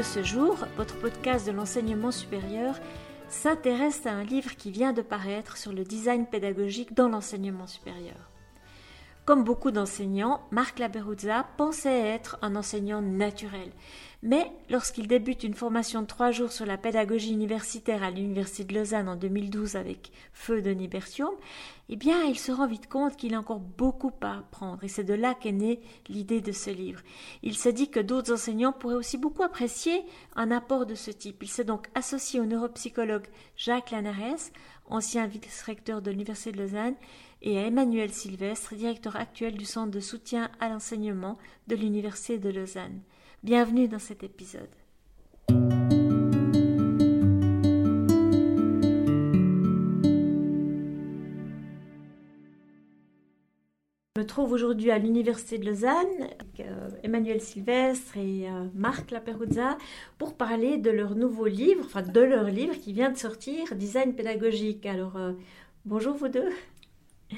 de ce jour, votre podcast de l'enseignement supérieur s'intéresse à un livre qui vient de paraître sur le design pédagogique dans l'enseignement supérieur. Comme beaucoup d'enseignants, Marc Laberuzza pensait être un enseignant naturel. Mais lorsqu'il débute une formation de trois jours sur la pédagogie universitaire à l'Université de Lausanne en 2012 avec Feu de Bertium, eh bien, il se rend vite compte qu'il a encore beaucoup à apprendre. Et c'est de là qu'est née l'idée de ce livre. Il s'est dit que d'autres enseignants pourraient aussi beaucoup apprécier un apport de ce type. Il s'est donc associé au neuropsychologue Jacques Lanares, ancien vice-recteur de l'Université de Lausanne, et à Emmanuel Sylvestre, directeur actuel du Centre de soutien à l'enseignement de l'Université de Lausanne. Bienvenue dans cet épisode. Je me trouve aujourd'hui à l'Université de Lausanne avec euh, Emmanuel Sylvestre et euh, Marc Laperuzza pour parler de leur nouveau livre, enfin de leur livre qui vient de sortir, Design pédagogique. Alors, euh, bonjour vous deux.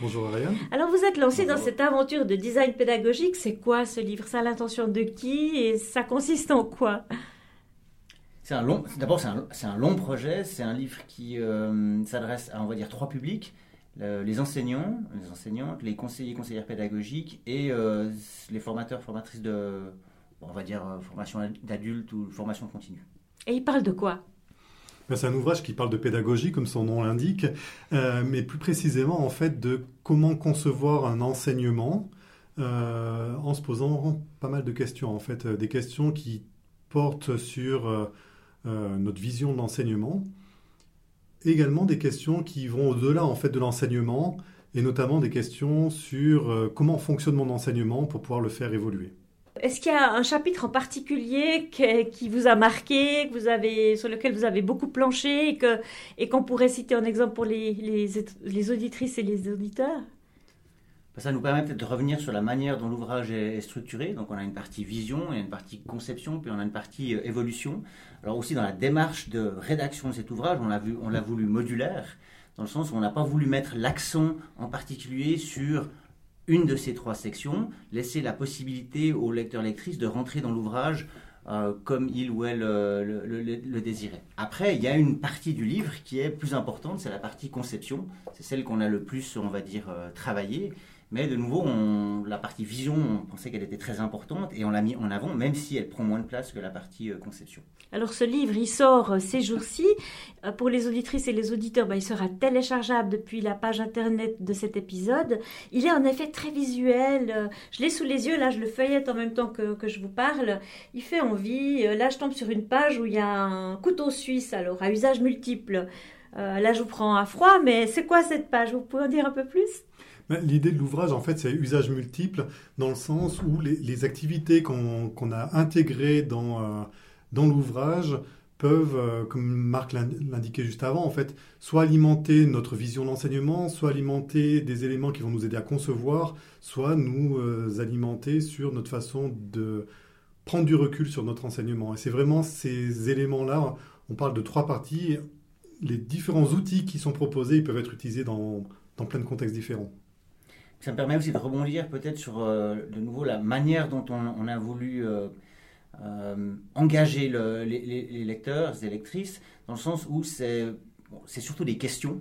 Bonjour Ariane. Alors vous êtes lancé dans cette aventure de design pédagogique. C'est quoi ce livre? Ça a l'intention de qui? Et ça consiste en quoi? C'est un long, d'abord c'est un, un, long projet, c'est un livre qui euh, s'adresse à on va dire trois publics. Les enseignants, les enseignantes, les conseillers, conseillères pédagogiques et euh, les formateurs, formatrices de, on va dire euh, formation d'adultes ou formation continue. Et il parle de quoi? C'est un ouvrage qui parle de pédagogie, comme son nom l'indique, euh, mais plus précisément en fait de comment concevoir un enseignement euh, en se posant pas mal de questions, en fait, euh, des questions qui portent sur notre vision de l'enseignement, également des questions qui vont au-delà en fait de l'enseignement, et notamment des questions sur comment fonctionne mon enseignement pour pouvoir le faire évoluer. Est-ce qu'il y a un chapitre en particulier qui vous a marqué, que vous avez, sur lequel vous avez beaucoup planché et, qu'on pourrait citer en exemple pour les, les, auditrices et les auditeurs? Ça nous permet peut-être de revenir sur la manière dont l'ouvrage est structuré. Donc on a une partie vision, il une partie conception, puis on a une partie euh, évolution. Alors aussi dans la démarche de rédaction de cet ouvrage, on l'a, vu, on l'a voulu modulaire, dans le sens où on n'a pas voulu mettre l'accent en particulier sur une de ces trois sections, laisser la possibilité au lecteur-lectrice de rentrer dans l'ouvrage euh, comme il ou elle euh, le, désirait. Après, il y a une partie du livre qui est plus importante, c'est la partie conception. C'est celle qu'on a le plus, on va dire, euh, travaillée. Mais de nouveau, la partie vision, on pensait qu'elle était très importante et on l'a mis en avant, même si elle prend moins de place que la partie euh, conception. Alors ce livre, il sort euh, ces jours-ci. Euh, pour les auditrices et les auditeurs, bah, il sera téléchargeable depuis la page internet de cet épisode. Il est en effet très visuel. Je l'ai sous les yeux, là je le feuillette en même temps que, que je vous parle. Il fait envie. Là je tombe sur une page où il y a un couteau suisse, alors à usage multiple. là je vous prends à froid, mais c'est quoi cette page? Vous pouvez en dire un peu plus? L'idée de l'ouvrage, en fait, c'est usage multiple, dans le sens où les, activités qu'on a intégrées dans, euh, l'ouvrage peuvent, euh, comme Marc l'indiquait juste avant, en fait, soit alimenter notre vision d'enseignement, soit alimenter des éléments qui vont nous aider à concevoir, soit nous euh, alimenter sur notre façon de prendre du recul sur notre enseignement. Et c'est vraiment ces éléments-là, on parle de trois parties, les différents outils qui sont proposés, ils peuvent être utilisés dans plein de contextes différents. Ça me permet aussi de rebondir peut-être sur euh, de nouveau la manière dont on, a voulu euh, euh, engager les, lecteurs, les lectrices, dans le sens où c'est surtout des questions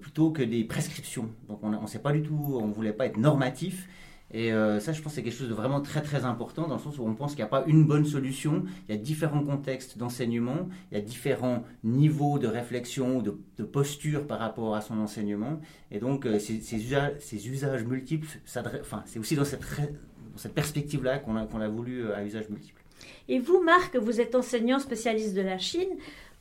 plutôt que des prescriptions. Donc on ne sait pas du tout, on ne voulait pas être normatif, et euh, ça, je pense, c'est quelque chose de vraiment très très important dans le sens où on pense qu'il n'y a pas une bonne solution. Il y a différents contextes d'enseignement, il y a différents niveaux de réflexion, de, de posture par rapport à son enseignement. Et donc, euh, ces, usages, ces, usages, multiples, enfin, c'est aussi dans cette, cette perspective-là qu'on a, qu'on a voulu euh, à usage multiple. Et vous, Marc, vous êtes enseignant spécialiste de la Chine.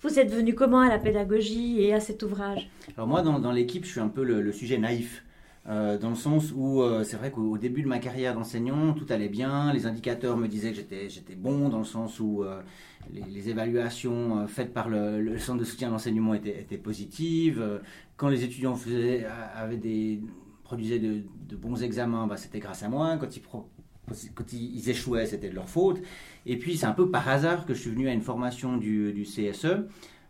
Vous êtes venu comment à la pédagogie et à cet ouvrage? Alors moi, dans, dans l'équipe, je suis un peu le sujet naïf. Euh, dans le sens où euh, c'est vrai qu'au début de ma carrière d'enseignant, tout allait bien, les indicateurs me disaient que j'étais bon, dans le sens où euh, les, évaluations faites par le, centre de soutien à l'enseignement étaient, positives, quand les étudiants produisaient de, bons examens, bah, c'était grâce à moi, quand ils, échouaient, c'était de leur faute. Et puis c'est un peu par hasard que je suis venu à une formation du CSE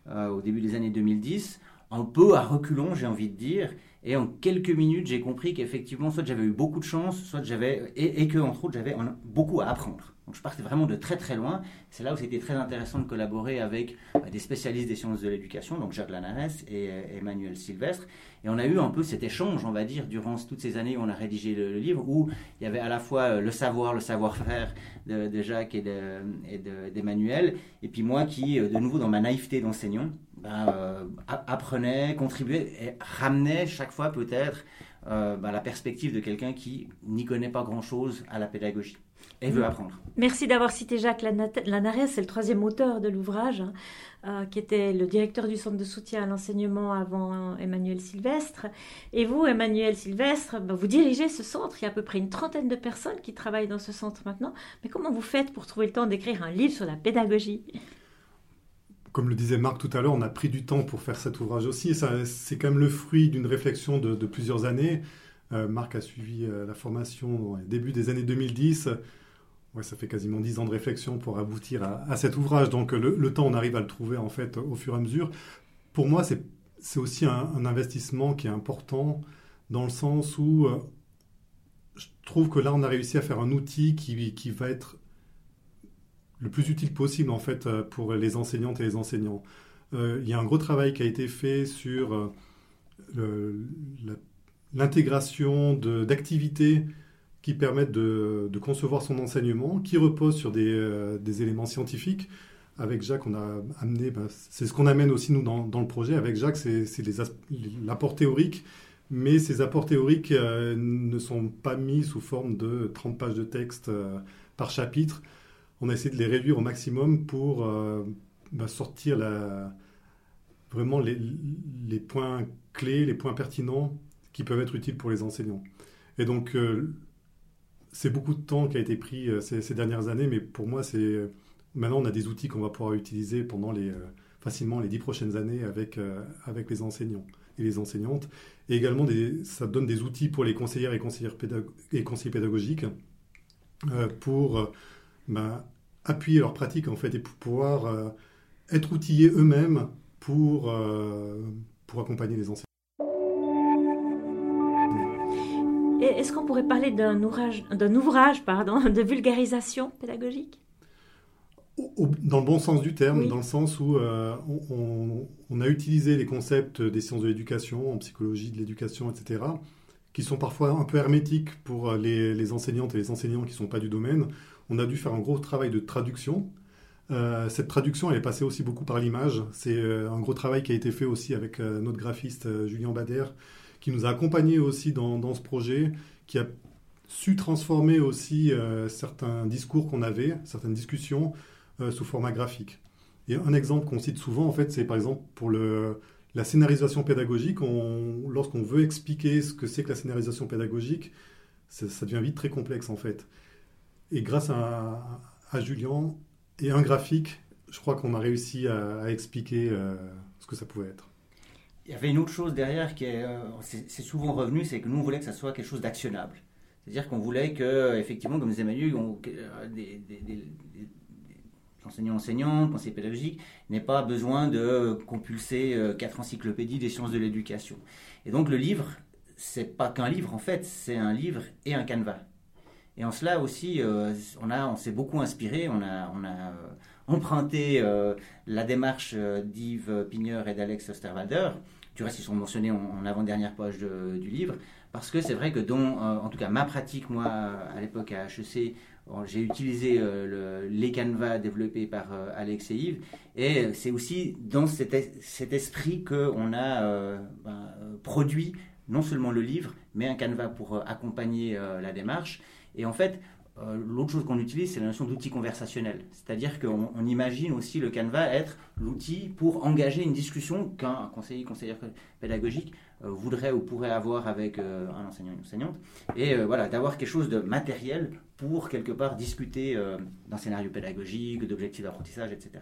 au début des années 2010 un peu à reculons, j'ai envie de dire. Et en quelques minutes, j'ai compris qu'effectivement, soit j'avais eu beaucoup de chance, soit j'avais, et, que, entre autres, j'avais beaucoup à apprendre. Donc je partais vraiment de très très loin. C'est là où c'était très intéressant de collaborer avec euh, des spécialistes des sciences de l'éducation, donc Jacques Lanares et euh, Emmanuel Sylvestre. Et on a eu un peu cet échange, on va dire, durant toutes ces années où on a rédigé le, livre, où il y avait à la fois euh, le savoir, le savoir-faire de, Jacques et d'Emmanuel, et, et, puis moi qui, de nouveau dans ma naïveté d'enseignant, ben, apprenais, contribuais et ramenais chaque fois peut-être ben, la perspective de quelqu'un qui n'y connaît pas grand-chose à la pédagogie et veut apprendre. Merci d'avoir cité Jacques Lanares, c'est le troisième auteur de l'ouvrage, hein, euh, qui était le directeur du centre de soutien à l'enseignement avant Emmanuel Sylvestre. Et vous, Emmanuel Sylvestre, bah, vous dirigez ce centre, il y a à peu près une trentaine de personnes qui travaillent dans ce centre maintenant. Mais comment vous faites pour trouver le temps d'écrire un livre sur la pédagogie? Comme le disait Marc tout à l'heure, on a pris du temps pour faire cet ouvrage aussi. C'est quand même le fruit d'une réflexion de, plusieurs années. Euh, Marc a suivi euh, la formation début des années 2010 ça fait quasiment dix ans de réflexion pour aboutir à, cet ouvrage. Donc le, temps, on arrive à le trouver en fait au fur et à mesure. Pour moi, c'est aussi un, investissement qui est important dans le sens où euh, je trouve que là, on a réussi à faire un outil qui, qui va être le plus utile possible en fait euh, pour les enseignantes et les enseignants. Euh, il y a un gros travail qui a été fait sur l'intégration d'activités qui permettent de, concevoir son enseignement, qui repose sur des, euh, éléments scientifiques. Avec Jacques, on a amené, ben, c'est ce qu'on amène aussi nous dans, le projet. Avec Jacques, c'est l'apport théorique, mais ces apports théoriques euh, ne sont pas mis sous forme de 30 pages de texte euh, par chapitre. On a essayé de les réduire au maximum pour ben, sortir la, vraiment les, points clés, les points pertinents qui peuvent être utiles pour les enseignants. Et donc, c'est beaucoup de temps qui a été pris euh, ces, dernières années, mais pour moi, c'est euh, maintenant on a des outils qu'on va pouvoir utiliser pendant les euh, facilement les dix prochaines années avec les enseignants et les enseignantes, et également ça donne des outils pour les conseillères et conseillers pédagogiques pour bah, appuyer leur pratique en fait et pour pouvoir être outillés eux-mêmes pour pour accompagner les enseignants. est-ce qu'on pourrait parler d'un ouvrage, d'un ouvrage pardon, de vulgarisation pédagogique? Dans le bon sens du terme, dans le sens où euh, on, a utilisé les concepts des sciences de l'éducation, en psychologie de l'éducation, etc., qui sont parfois un peu hermétiques pour les, enseignantes et les enseignants qui ne sont pas du domaine. On a dû faire un gros travail de traduction. Euh, cette traduction, elle est passée aussi beaucoup par l'image. C'est euh, un gros travail qui a été fait aussi avec notre graphiste Julien Bader, qui nous a accompagnés aussi dans, ce projet, qui a su transformer aussi euh, certains discours qu'on avait, certaines discussions, euh, sous format graphique. Et un exemple qu'on cite souvent, en fait, c'est par exemple pour la scénarisation pédagogique. Lorsqu'on veut expliquer ce que c'est que la scénarisation pédagogique, ça, devient vite très complexe, en fait. Et grâce à, à Julien et un graphique, je crois qu'on a réussi à, expliquer euh, ce que ça pouvait être. Il y avait une autre chose derrière qui est, euh, c'est souvent revenu, c'est que nous on voulait que ça soit quelque chose d'actionnable. C'est-à-dire qu'on voulait que, effectivement, comme disait Manu, on, euh, des, des, enseignants, enseignantes, conseillers pédagogiques, n'aient pas besoin de compulser quatre encyclopédies des sciences de l'éducation. Et donc le livre, c'est pas qu'un livre en fait, c'est un livre et un canevas. Et en cela aussi, on, a, on s'est beaucoup inspiré, on a, on a emprunté la démarche d'Yves Pigneur et d'Alex Osterwalder, du reste, ils sont mentionnés en, avant-dernière page du livre, parce que c'est vrai que dans, euh, en tout cas, ma pratique, moi, à l'époque à HEC, j'ai utilisé euh, les canevas développés par euh, Alex et Yves, et c'est aussi dans cet, esprit qu'on a ben, produit non seulement le livre, mais un canevas pour accompagner la démarche. Et en fait, euh, l'autre chose qu'on utilise, c'est la notion d'outil conversationnel. C'est-à-dire qu'on imagine aussi le Canva être l'outil pour engager une discussion qu'un conseiller, conseillère pédagogique euh, voudrait ou pourrait avoir avec euh, un enseignant, une enseignante. Et voilà, d'avoir quelque chose de matériel pour quelque part discuter d'un scénario pédagogique, d'objectifs d'apprentissage, etc.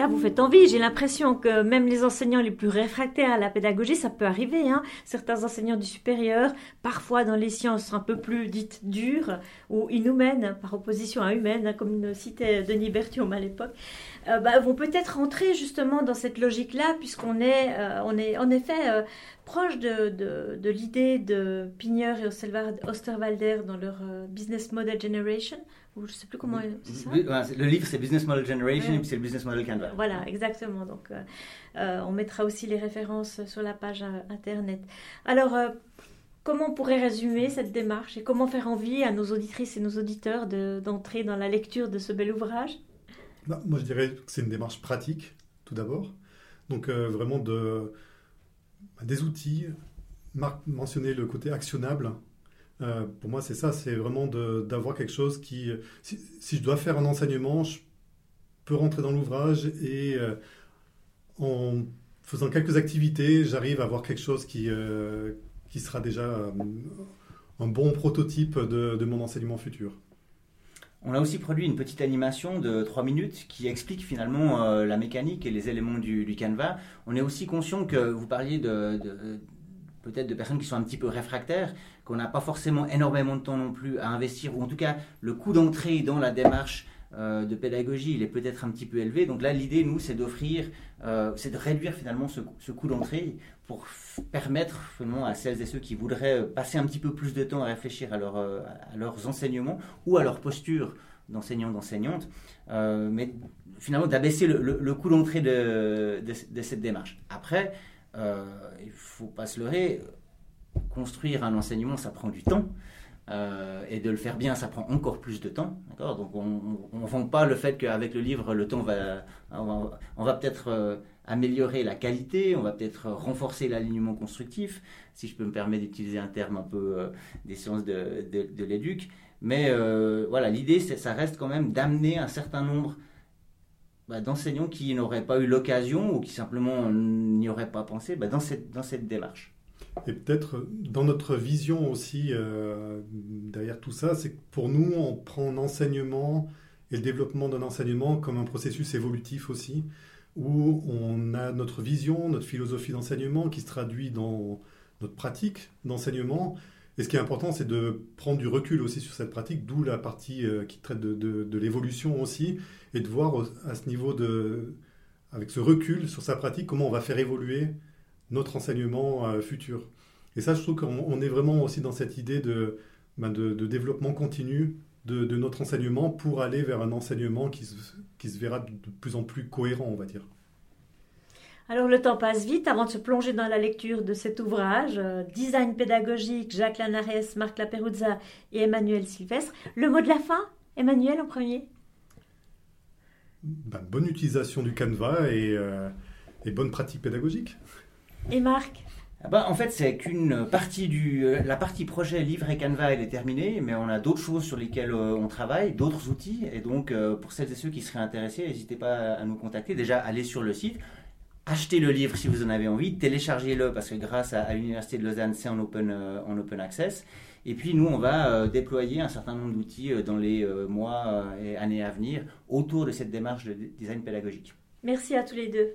Là, vous faites envie. J'ai l'impression que même les enseignants les plus réfractaires à la pédagogie, ça peut arriver. Hein. Certains enseignants du supérieur, parfois dans les sciences un peu plus dites dures ou inhumaines, par opposition à humaines, hein, comme citait Denis Berthiaume à l'époque, bah, vont peut-être rentrer justement dans cette logique-là, puisqu'on est, on est en effet proche de, de, l'idée de Pigneur et Osterwalder dans leur Business Model Generation, ou je sais plus comment c'est ça. Le livre c'est Business Model Generation et puis c'est le Business Model Canva. Voilà, exactement. Donc on mettra aussi les références sur la page internet. Alors Comment on pourrait résumer cette démarche et comment faire envie à nos auditrices et nos auditeurs d'entrer dans la lecture de ce bel ouvrage? Bah, Moi, je dirais que c'est une démarche pratique, tout d'abord. Donc, euh, vraiment de, bah, des outils. Marc mentionnait le côté actionnable. Euh, pour moi, c'est ça, c'est vraiment d'avoir quelque chose qui... Si, je dois faire un enseignement, je peux rentrer dans l'ouvrage et euh, en faisant quelques activités, j'arrive à avoir quelque chose qui qui sera déjà euh, un bon prototype de, mon enseignement futur. On a aussi produit une petite animation de 3 minutes qui explique finalement euh, la mécanique et les éléments du, Canva. On est aussi conscient que vous parliez de, peut-être de personnes qui sont un petit peu réfractaires, qu'on n'a pas forcément énormément de temps non plus à investir, ou en tout cas le coût d'entrée dans la démarche euh, de pédagogie, il est peut-être un petit peu élevé. Donc là, l'idée, nous, c'est d'offrir, c'est de réduire finalement ce, coût d'entrée pour permettre finalement à celles et ceux qui voudraient passer un petit peu plus de temps à réfléchir à, leur, euh, à leurs enseignements ou à leur posture d'enseignant, d'enseignante, euh, mais finalement d'abaisser le, le, coût d'entrée de, de, cette démarche. Après, euh, il ne faut pas se leurrer, construire un enseignement, ça prend du temps. et de le faire bien, ça prend encore plus de temps. Donc on ne vend pas le fait qu'avec le livre, le temps va... On va, peut-être améliorer la qualité, on va peut-être renforcer l'alignement constructif, si je peux me permettre d'utiliser un terme un peu euh, des sciences de, de, l'éduc. Mais euh, voilà, l'idée, ça reste quand même d'amener un certain nombre bah, d'enseignants qui n'auraient pas eu l'occasion ou qui simplement n'y auraient pas pensé bah, dans, cette, dans cette démarche. Et peut-être dans notre vision aussi, euh, derrière tout ça, c'est que pour nous, on prend l'enseignement et le développement d'un enseignement comme un processus évolutif aussi où on a notre vision, notre philosophie d'enseignement qui se traduit dans notre pratique d'enseignement. Et ce qui est important, c'est de prendre du recul aussi sur cette pratique, d'où la partie euh, qui traite de, l'évolution aussi, et de voir à ce niveau de, avec ce recul sur sa pratique, comment on va faire évoluer notre enseignement euh, futur. Et ça, je trouve qu'on est vraiment aussi dans cette idée de, ben de, développement continu de, notre enseignement pour aller vers un enseignement qui se, qui se verra de plus en plus cohérent, on va dire. Alors le temps passe vite avant de se plonger dans la lecture de cet ouvrage, euh, Design pédagogique, Jacques Lanares, Marc Laperuzza et Emmanuel Sylvestre. Le mot de la fin, Emmanuel en premier? Ben, Bonne utilisation du Canva et, euh, et bonne pratique pédagogique. Et Marc ah bah, en fait, c'est qu'une partie du. Euh, la partie projet livre et Canva, elle est terminée, mais on a d'autres choses sur lesquelles euh, on travaille, d'autres outils. Et donc, euh, pour celles et ceux qui seraient intéressés, n'hésitez pas à nous contacter. Déjà, allez sur le site, achetez le livre si vous en avez envie, téléchargez-le parce que grâce à, l'Université de Lausanne, c'est en open, en open access. Et puis, nous, on va déployer un certain nombre d'outils dans les mois et années à venir autour de cette démarche de design pédagogique. Merci à tous les deux.